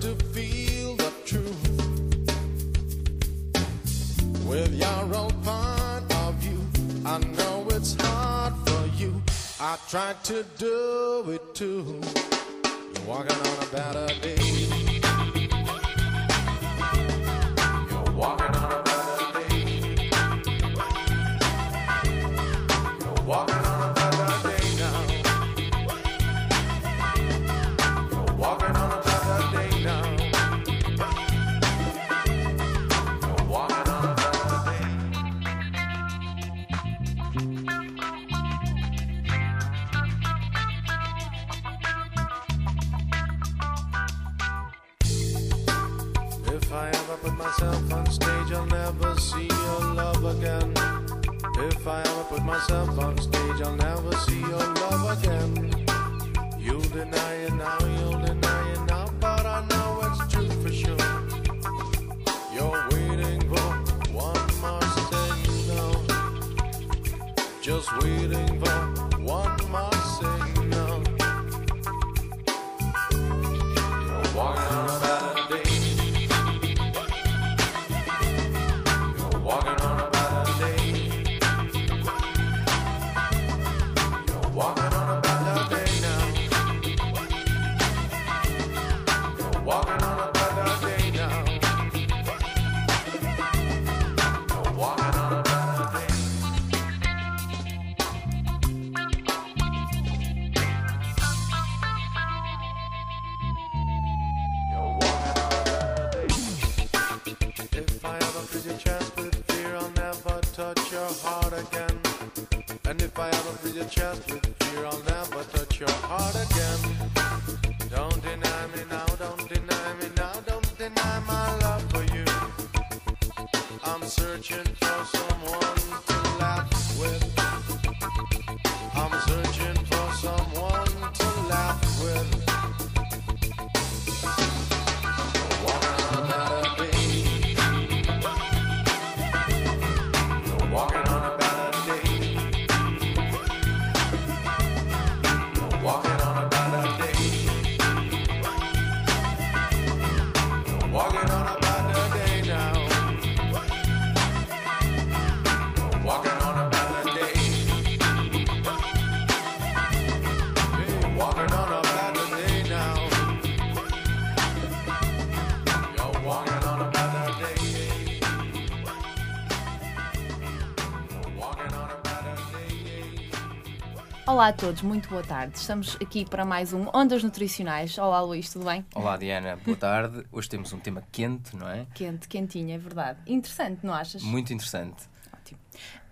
To feel the truth with your own point of view. I know it's hard for you. I tried to do it too. You're walking on a better day. You're walking If I ever put myself on stage, I'll never see your love again. If I ever put myself on stage, I'll never see your love again. You'll deny it now, you'll deny it now, but I know it's true for sure. You're waiting for one more signal. Just waiting for Olá a todos, muito boa tarde. Estamos aqui para mais um Ondas Nutricionais. Olá Luís, tudo bem? Olá Diana, boa tarde. Hoje temos um tema quente, não é? Quente, quentinha, é verdade. Interessante, não achas? Muito interessante. Ótimo.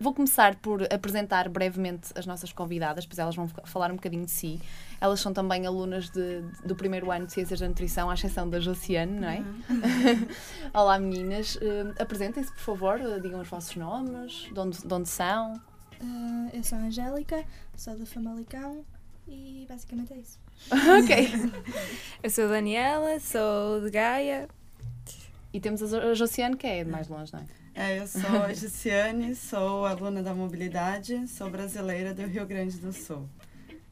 Vou começar por apresentar brevemente as nossas convidadas, pois elas vão falar um bocadinho de si. Elas são também alunas de- do primeiro ano de Ciências da Nutrição, à exceção da Josiane, não é? Olá meninas, Eh, apresentem-se por favor, Eh, digam os vossos nomes, de onde, de onde são. Ah, eu sou a Angélica, sou da Famalicão e basicamente é isso. ok. Eu sou a Daniela, sou de Gaia. E temos a Josiane, que é de mais longe, não é? É, eu sou a Giciane, sou aluna da mobilidade, sou brasileira do Rio Grande do Sul.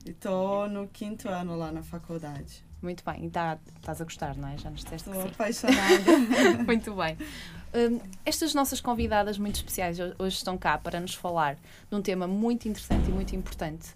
E tô no quinto ano lá na faculdade. Muito bem, e tá, estás a gostar, não é? Já nos disseste Estou apaixonada. Muito bem. Hum, estas nossas convidadas muito especiais ho- hoje estão cá para nos falar de um tema muito interessante e muito importante,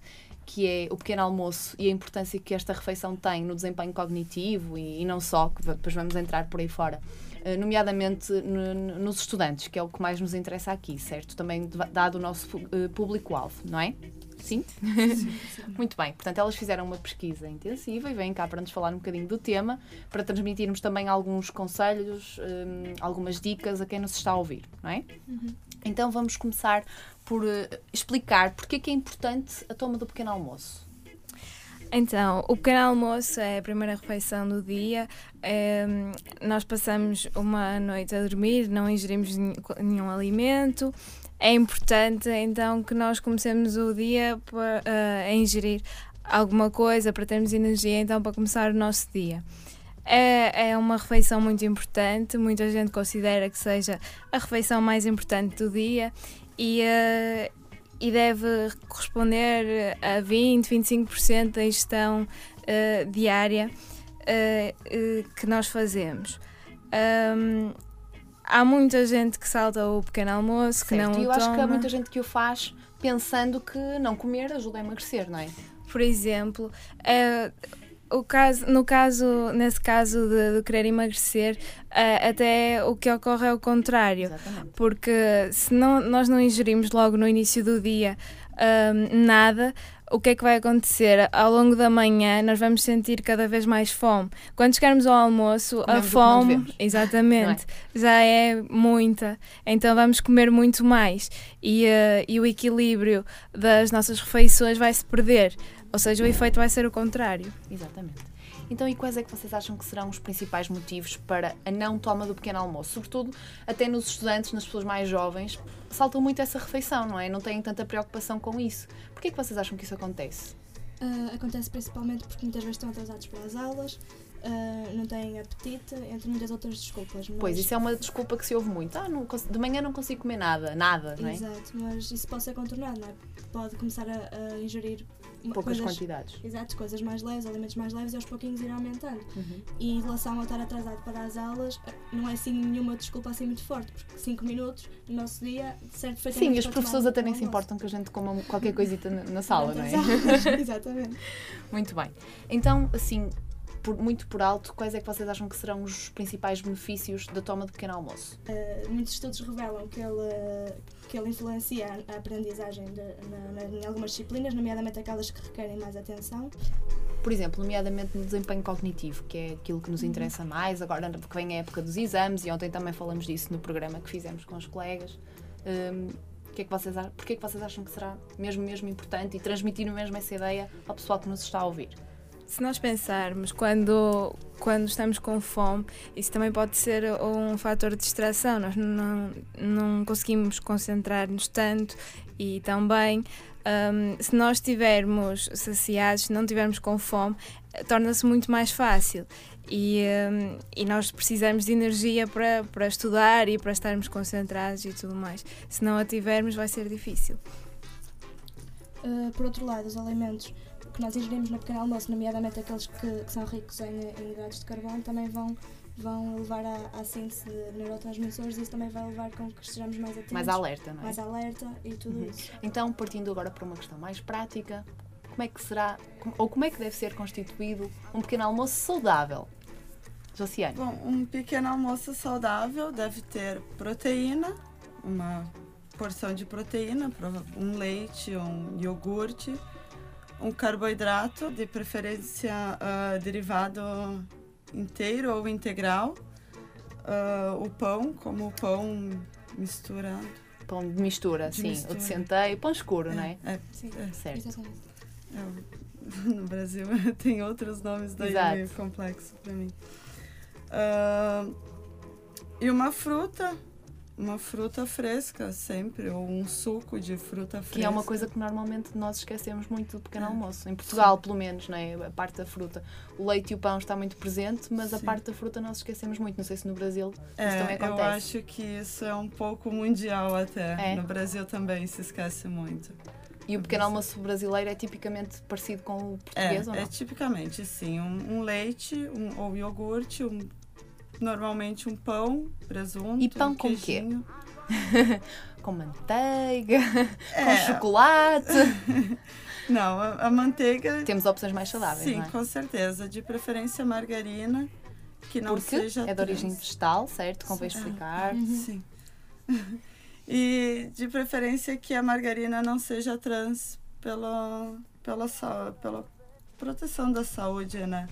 que é o pequeno almoço e a importância que esta refeição tem no desempenho cognitivo e, e não só, que depois vamos entrar por aí fora, eh, nomeadamente no- no- nos estudantes, que é o que mais nos interessa aqui, certo? Também dado o nosso eh, público-alvo, não é? Sim? Muito bem, portanto, elas fizeram uma pesquisa intensiva e vêm cá para nos falar um bocadinho do tema, para transmitirmos também alguns conselhos, hum, algumas dicas a quem nos está a ouvir, não é? Então vamos começar por eh, explicar porque é que é importante a toma do pequeno almoço. Então, o pequeno almoço é a primeira refeição do dia. Ehm, nós passamos uma noite a dormir, não ingerimos nenhum, alimento. É importante então que nós comecemos o dia pa- eh, a ingerir alguma coisa para termos energia então para começar o nosso dia. É, é uma refeição muito importante, muita gente considera que seja a refeição mais importante do dia e, eh, e deve corresponder a 20, 25% da ingestão eh, diária eh, eh, que nós fazemos. Ahm, há muita gente que salta o pequeno almoço, que Certo? não E eu acho que há toma. muita gente que o faz pensando que não comer ajuda a emagrecer, não é? por exemplo, o caso, no caso, nesse caso de, de querer emagrecer, eh, até o que ocorre é o contrário. Exatamente. Porque se não, nós não ingerimos logo no início do dia ahm, nada, o que é que vai acontecer? Ao longo da manhã nós vamos sentir cada vez mais fome. Quando chegarmos ao almoço, Comemos a fome, exatamente, já é muita. Então vamos comer muito mais e, eh, e o equilíbrio das nossas refeições vai se perder. Ou seja, o efeito vai ser o contrário. Exatamente. Então, e quais é que vocês acham que serão os principais motivos para a não toma do pequeno almoço? Sobretudo, até nos estudantes, nas pessoas mais jovens, saltam muito essa refeição, não é? Não têm tanta preocupação com isso. Porquê é que vocês acham que isso acontece? Ah, acontece principalmente porque muitas vezes estão atrasados para as aulas, ah, não têm apetite, entre muitas outras desculpas. Mas, Pois, isso é uma desculpa que se ouve muito. Ah, não de manhã não consigo comer nada, nada, não é? Exato, mas isso pode ser contornado, não é? Pode começar a, a ingerir Poucas coisas, quantidades. Exato, coisas mais leves, alimentos mais leves e aos pouquinhos ir aumentando. Uhum. E em relação a estar atrasado para as aulas, não é assim nenhuma desculpa assim muito forte, porque 5 minutos no nosso dia serve perfeitamente Sim, e os professores até nem se importam que a gente coma qualquer coisita na, na sala, não é? Exatamente. Muito bem. Então, assim, por- muito por alto, quais é que vocês acham que serão os principais benefícios da toma do pequeno almoço? Uh, muitos estudos revelam que ele, que ele influencia a aprendizagem de, na, na- em algumas disciplinas, nomeadamente aquelas que requerem mais atenção. Por exemplo, nomeadamente no desempenho cognitivo, que é aquilo que nos interessa mais, agora que vem a época dos exames, e ontem também falamos disso no programa que fizemos com os colegas. O que é que vocês, é que vocês acham que será mesmo, mesmo importante e transmitir mesmo essa ideia ao pessoal que nos está a ouvir? Se nós pensarmos quando, quando estamos com fome, isso também pode ser um fator de distração. Nós não, não conseguimos concentrar-nos tanto e também hum, se nós estivermos saciados, se não estivermos com fome, torna-se muito mais fácil. E, hum, e nós precisamos de energia para, para estudar e para estarmos concentrados e tudo mais. Se não a tivermos, vai ser difícil. Uh, por outro lado, os alimentos que nós ingerimos no pequeno almoço, nomeadamente aqueles que, que são ricos em, em hidratos de carbono, também vão, vão levar à, à síntese de neurotransmissores e isso também vai levar com que estejamos mais atentos, Mais alerta, não é? mais alerta e tudo Uhum. isso. Então, partindo agora para uma questão mais prática, como é que será, ou como é que deve ser constituído um pequeno almoço saudável? Josiane. Bom, um pequeno almoço saudável deve ter proteína, uma porção de proteína, um leite, um iogurte, um carboidrato, de preferência ah, derivado inteiro ou integral, ah, o pão, como o pão misturado. Pão de mistura, De sim. O mistura. de centeio, pão escuro, não é? É, Sim, é, Certo. exatamente. é, no Brasil tem outros nomes daí Exato. meio complexo para mim. Ah, e uma fruta, uma fruta fresca sempre, ou um suco de fruta fresca. Que é uma coisa que normalmente nós esquecemos muito do pequeno É. almoço. Em Portugal, pelo menos, não é? a parte da fruta. O leite e o pão está muito presente, mas a Sim. parte da fruta nós esquecemos muito. Não sei se no Brasil É, isso também eu acontece. acho que isso é um pouco mundial até. É? No Brasil também se esquece muito. E o pequeno almoço brasileiro é tipicamente parecido com o português ou É, não? é tipicamente sim, um, um leite um, ou iogurte, um, normalmente um pão, presunto, E pão um com quê? Com manteiga, com É, chocolate. Não, a, a manteiga Temos opções mais saudáveis, Sim, é? com certeza. De preferência margarina que não Porque seja é de origem vegetal, certo? Convém Sim. explicar. Sim. E de preferência que a margarina não seja trans pela, pela, pela proteção da saúde, né?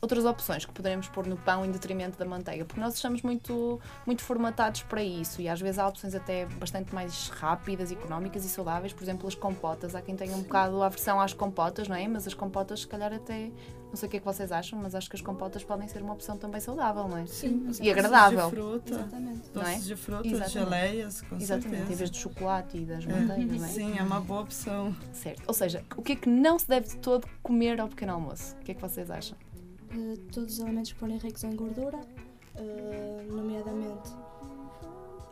Outras opções que poderemos pôr no pão em detrimento da manteiga, porque nós estamos muito, muito formatados para isso e às vezes há opções até bastante mais rápidas, económicas e saudáveis, por exemplo, as compotas. Há quem tenha um bocado a aversão às compotas, não é? Mas as compotas, se calhar, até. Não sei o que é que vocês acham, mas acho que as compotas podem ser uma opção também saudável, não é? Sim, E agradável. Doces de fruta, Exatamente. Não é? doces de fruta, Exatamente. geleias, com Exatamente, em certeza. vez do chocolate e das É. manteigas, não é? Sim, é uma boa opção. Certo. Ou seja, o que é que não se deve de todo comer ao pequeno almoço? O que é que vocês acham? Todos os alimentos que forem ricos em gordura, eh, nomeadamente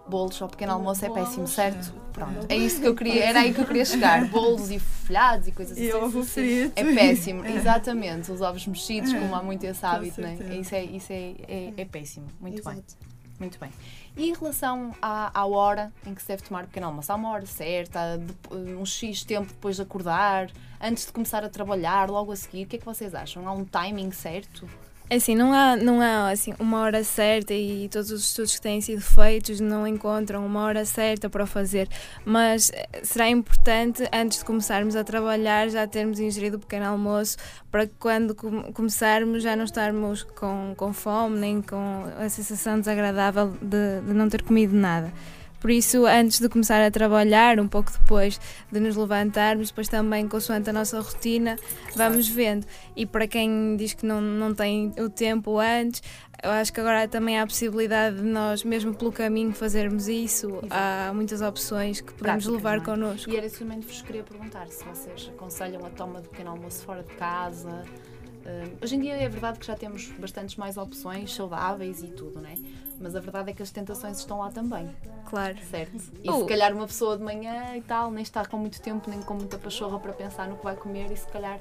Bolos ao pequeno almoço é péssimo, certo? Pronto, é isso que eu queria, era aí que eu queria chegar. Bolos e folhados e coisas E assim. ovo frito. É péssimo, É. exatamente. Os ovos mexidos, como há muito esse hábito, né? Isso, é, isso é, é, é péssimo. Muito bem, Exato. Muito bem. E em relação à, à hora em que se deve tomar o pequeno almoço? Há uma hora certa, de- um X tempo depois de acordar, antes de começar a trabalhar, logo a seguir? O que é que vocês acham? Há um timing certo? É Assim, não há, não há assim, uma hora certa e todos os estudos que têm sido feitos não encontram uma hora certa para o fazer, mas eh, será importante, antes de começarmos a trabalhar, já termos ingerido o pequeno almoço para que quando com- começarmos já não estarmos com, com fome nem com a sensação desagradável de, de não ter comido nada. Por isso, antes de começar a trabalhar, um pouco depois de nos levantarmos, depois também consoante a nossa rotina, vamos vendo. E para quem diz que não, não tem o tempo antes, eu acho que agora também há a possibilidade de nós, mesmo pelo caminho, fazermos isso. Há muitas opções que podemos Práticas, levar é? connosco. E era isso que vos queria perguntar, se vocês aconselham a toma de pequeno almoço fora de casa. Hum, hoje em dia é verdade que já temos bastantes mais opções saudáveis e tudo, não é? Mas a verdade é que as tentações estão lá também, Claro. certo? E Oh. se calhar uma pessoa de manhã e tal, nem está com muito tempo, nem com muita pachorra para pensar no que vai comer e se calhar,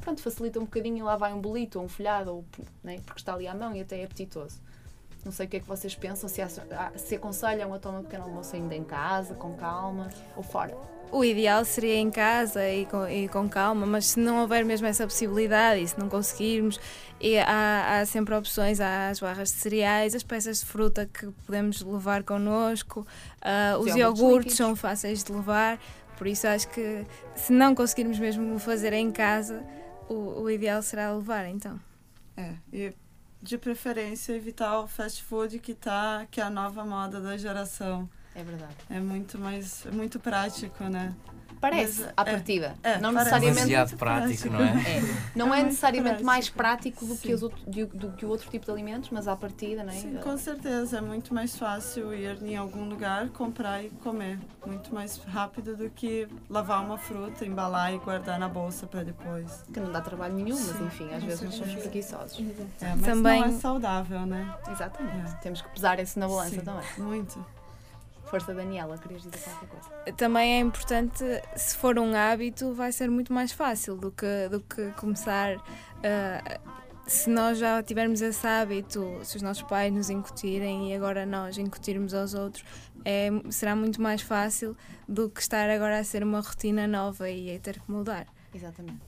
pronto, facilita um bocadinho e lá vai um bolito ou um folhado, ou, né? porque está ali à mão e até é apetitoso. Não sei o que é que vocês pensam, se, ah, se aconselham a tomar um pequeno almoço ainda em casa, com calma, ou fora. O ideal seria em casa e com, e com calma, mas se não houver mesmo essa possibilidade e se não conseguirmos, e há, há sempre opções, há as barras de cereais, as peças de fruta que podemos levar connosco, ah, os iogurtes são fáceis de levar, por isso acho que se não conseguirmos mesmo fazer em casa, o, o ideal será levar então. É, de preferência evitar o fast food que tá, que é a nova moda da geração. É verdade. É muito mais, é muito prático, né? Parece, Mas, à é, partida. é, não parece. necessariamente. Demasiado prático, não é? É, não É é necessariamente mais prático. do que, os outro- do, do que o outro tipo de alimentos, mas à partida, não é? Sim, com certeza. É muito mais fácil ir em algum lugar, comprar e comer. Muito mais rápido do que lavar uma fruta, embalar e guardar na bolsa para depois. Que não dá trabalho nenhum, mas enfim, às vezes nós somos preguiçosos. É, mas Também- não é saudável, né? Exatamente. É. Temos que pesar isso na balança Sim, também. Muito. Força, Daniela, querias dizer qualquer coisa? Também é importante, se for um hábito, vai ser muito mais fácil do que, do que começar. ah, se nós já tivermos esse hábito, se os nossos pais nos incutirem e agora nós incutirmos aos outros, é, será muito mais fácil do que estar agora a ser uma rotina nova e a ter que mudar. Exatamente.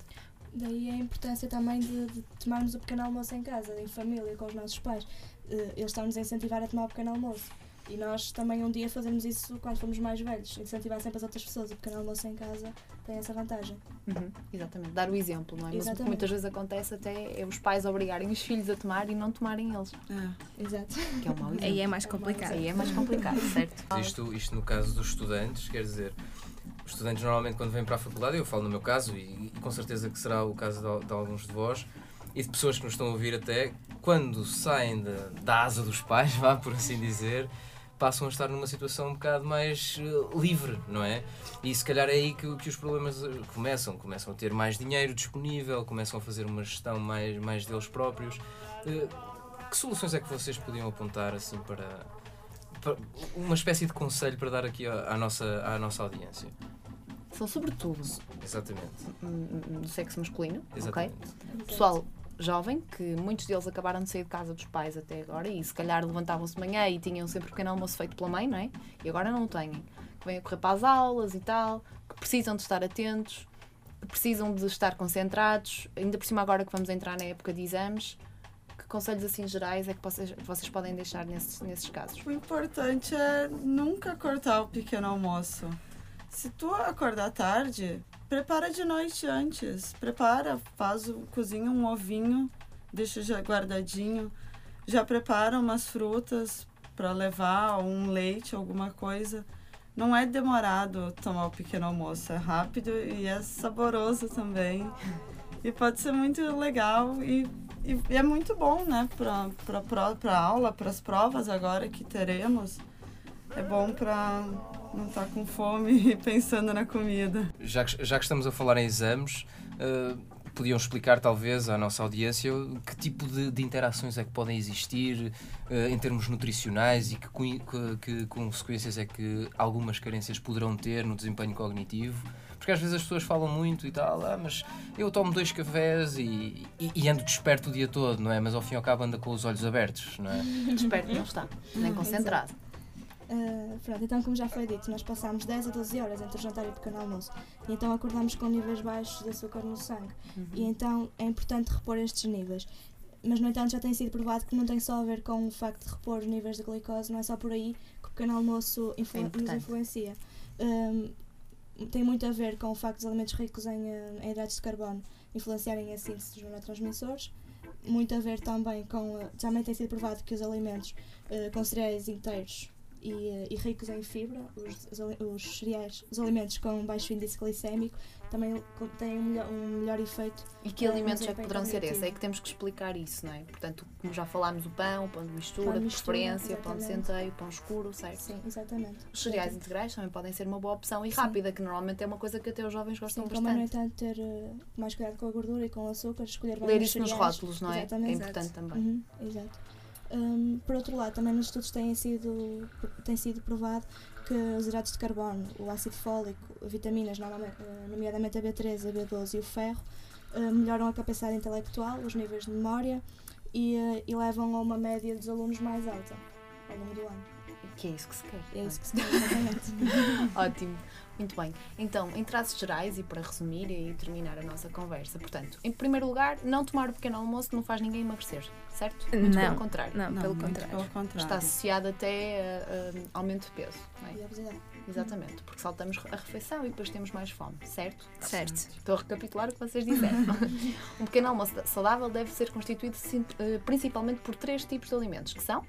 Daí a importância também de, de tomarmos o pequeno almoço em casa, em família, com os nossos pais. Eh, Eles estão-nos a incentivar a tomar o pequeno almoço. E nós também um dia fazemos isso quando formos mais velhos. Incentivar sempre as outras pessoas. O pequeno almoço em casa tem essa vantagem. Uhum, Exatamente. Dar o exemplo, não é? Mas o que Exatamente. muitas vezes acontece até é os pais obrigarem os filhos a tomar e não tomarem eles. É. Exato. Que é um mau exemplo. Aí é mais complicado. Aí é mais complicado, certo? Isto, isto no caso dos estudantes, quer dizer, os estudantes normalmente quando vêm para a faculdade, eu falo no meu caso e, e com certeza que será o caso de, de alguns de vós e de pessoas que nos estão a ouvir até, quando saem da, da asa dos pais, vá por assim dizer, passam a estar numa situação um bocado mais eh, livre, não é? E se calhar é aí que, que os problemas eh, começam, começam a ter mais dinheiro disponível, começam a fazer uma gestão mais, mais deles próprios. Eh, que soluções é que vocês podiam apontar assim para, para- uma espécie de conselho para dar aqui à, à nossa, à nossa audiência? São sobretudo Exatamente. hum, do sexo masculino, ok? Exatamente. Pessoal jovem, que muitos deles acabaram de sair de casa dos pais até agora e se calhar levantavam-se de manhã e tinham sempre pequeno almoço feito pela mãe, não é? E agora não o têm. Que vêm a correr para as aulas e tal, que precisam de estar atentos. precisam de estar concentrados, ainda por cima agora que vamos entrar na época de exames, que conselhos assim gerais é que vocês, vocês podem deixar nesses, nesses casos? O importante é nunca cortar o pequeno almoço. Se tu acordar tarde, prepara de noite antes. Prepara, faz, cozinha um ovinho, deixa já guardadinho. Já prepara umas frutas para levar, um leite, alguma coisa. Não é demorado tomar o pequeno almoço, é rápido e é saboroso também. E pode ser muito legal e, e é muito bom, né, para para aula, para as provas agora que teremos. É bom para não estar com fome e pensando na comida. Já que, já que estamos a falar em exames, eh, podiam explicar talvez à nossa audiência que tipo de, de interações é que podem existir eh, em termos nutricionais e que, que- que consequências é que algumas carências poderão ter no desempenho cognitivo. Porque às vezes as pessoas falam muito e tal, ah, mas eu tomo dois cafés e, e, e ando desperto o dia todo, não é? Mas ao fim e ao cabo anda com os olhos abertos, não é? Desperto não está, nem concentrado. Uh, pronto, então, como já foi dito, nós passámos 10 a 12 horas entre o jantar e o pequeno almoço. E então acordamos com níveis baixos de açúcar no sangue. E então é importante repor estes níveis. Mas, no entanto, já tem sido provado que não tem só a ver com o facto de repor os níveis de glicose, não é só por aí que o pequeno almoço influ- É nos influencia. Um, tem muito a ver com o facto dos alimentos ricos em, eh, em hidratos de carbono influenciarem a síntese dos neurotransmissores. Muito a ver também com. Também tem sido provado que os alimentos eh, com cereais inteiros e, eh, e ricos em fibra, os, os os cereais, os alimentos com baixo índice glicémico, também têm um melhor, um melhor efeito. E que É, alimentos é que poderão ser esses? É que temos que explicar isso, não é? Portanto, como já falámos, o pão, o pão de mistura, Pão de preferência, pão de exatamente. centeio, pão escuro, certo? Sim, exatamente. Os cereais integrais também podem ser uma boa opção e Sim. rápida, que normalmente é uma coisa que até os jovens gostam Sim, como é, no bastante. entanto, ter eh, mais cuidado com a gordura e com o açúcar, escolher bem Ler os isso nos rótulos, não é? Exatamente. É importante também. Uhum, exato. Hum, por outro lado, também nos estudos tem sido, tem sido provado que os hidratos de carbono, o ácido fólico, vitaminas, eh, nomeadamente a B13, a B12 e o ferro, eh, melhoram a capacidade intelectual, os níveis de memória e, eh, e levam a uma média dos alunos mais alta ao longo do ano. Que é isso que se quer. É isso que se quer, exatamente. Ótimo, muito bem. Então, em traços gerais e para resumir e terminar a nossa conversa, portanto, em primeiro lugar, não tomar o pequeno almoço não faz ninguém emagrecer, certo? Muito Não. pelo contrário. Não, pelo muito contrário. Pelo contrário. Está associado até a, a aumento de peso, não é? E a obesidade. Exatamente, porque saltamos a refeição e depois temos mais fome, certo? Certo. Estou a recapitular o que vocês disseram. um pequeno almoço saudável deve ser constituído eh, principalmente por três tipos de alimentos, que são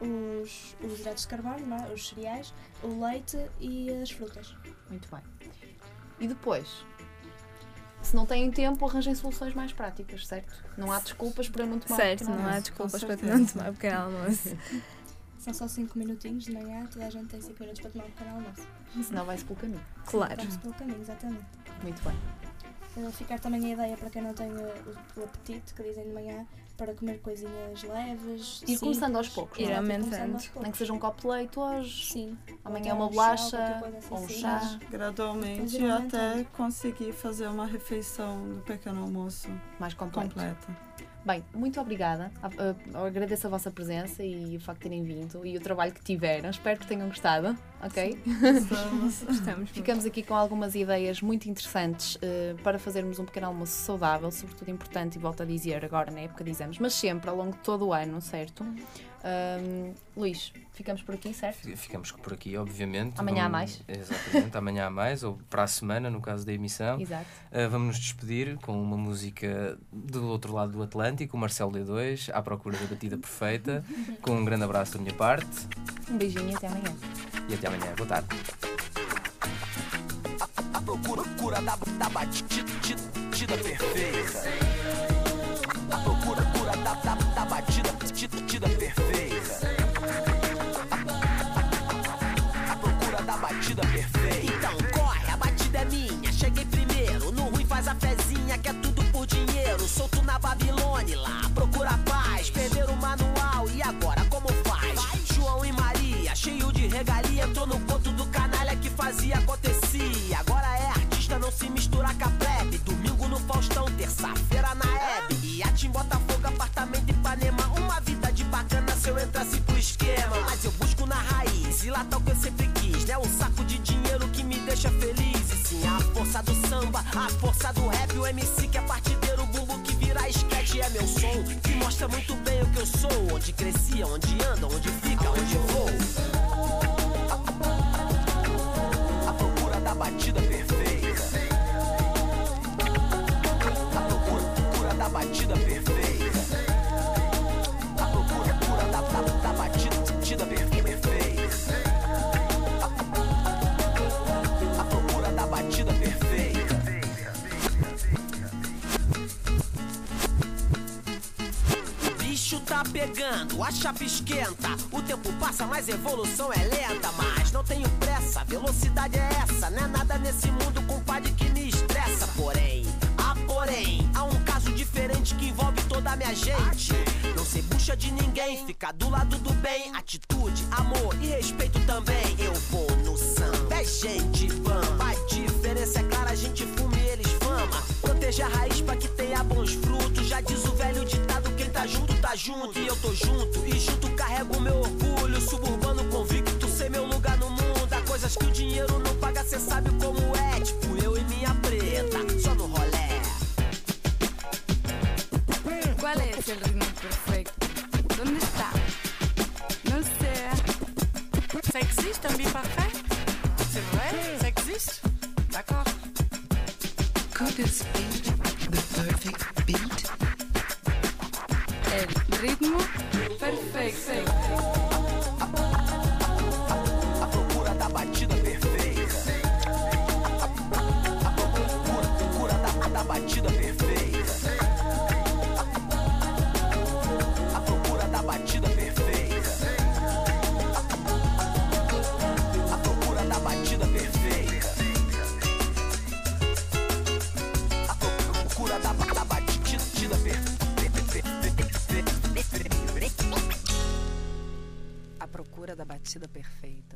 Os, os hidratos de carbono, não é? os cereais, o leite e as frutas. Muito bem. E depois, se não têm tempo, arranjem soluções mais práticas, certo? Não há desculpas para não tomar Certo, pequeno não há desculpas para não tomar pequeno almoço. São só 5 minutinhos de manhã, toda a gente tem 5 minutos para tomar um pequeno almoço. Senão vai-se pelo caminho. Claro. Vamos pelo caminho, exatamente. Muito bem. Ficar também a ideia para quem não tem uh, o, o apetite, que dizem de manhã, para comer coisinhas leves. Ir começando aos poucos, Ir não é? Exato, ir aumentando. Nem que seja um copo de leite hoje, Sim. amanhã Ou uma um chá, bolacha assim ou um simples. chá. Gradualmente um até conseguir fazer uma refeição do pequeno almoço mais completo. completa. Bem, muito obrigada. Agradeço a vossa presença e o facto de terem vindo e o trabalho que tiveram. Espero que tenham gostado, ok? Estamos Estamos. Ficamos aqui com algumas ideias muito interessantes eh, para fazermos um pequeno almoço saudável, sobretudo importante, e volto a dizer agora na época de exames, mas sempre ao longo de todo o ano, certo? Luís, ficamos por aqui, certo? Ficamos por aqui, obviamente. Amanhã há Vamos- Exatamente, amanhã há mais, ou para a semana, no caso da emissão. Exato. Uh, vamos nos despedir com uma música do outro lado do Atlântico, o Marcelo D2, à procura da batida perfeita. Com um grande abraço da minha parte Um beijinho e até amanhã. e até amanhã. Boa tarde. A procura, procura da, da batida perfeita. O que eu sou, onde crescia, onde anda, onde fica, onde vou. A procura da batida a chapa esquenta. O tempo passa, mas evolução é lenta. Mas não tenho pressa, velocidade é essa. Não é nada nesse mundo, compadre, que me estressa. Porém, ah, porém, há um caso diferente que envolve toda a minha gente. Não se bucha de ninguém, fica do lado do bem. Atitude, amor e respeito também. Eu vou no samba, é gente bamba. A diferença é clara, a gente fuma Proteja a raiz pra que tenha bons frutos. Já diz o velho ditado: quem tá junto, tá junto. E eu tô junto, e junto carrego meu orgulho. Suburbano convicto, sei meu lugar no mundo. Há coisas que o dinheiro não paga, cê sabe como é. Tipo eu e minha preta, só no rolé. ¿Cuál es el ritmo perfecto? ¿Dónde está? Ça existe un beat parfait Could this be the perfect beat? El ritmo perfecto. Perfeita.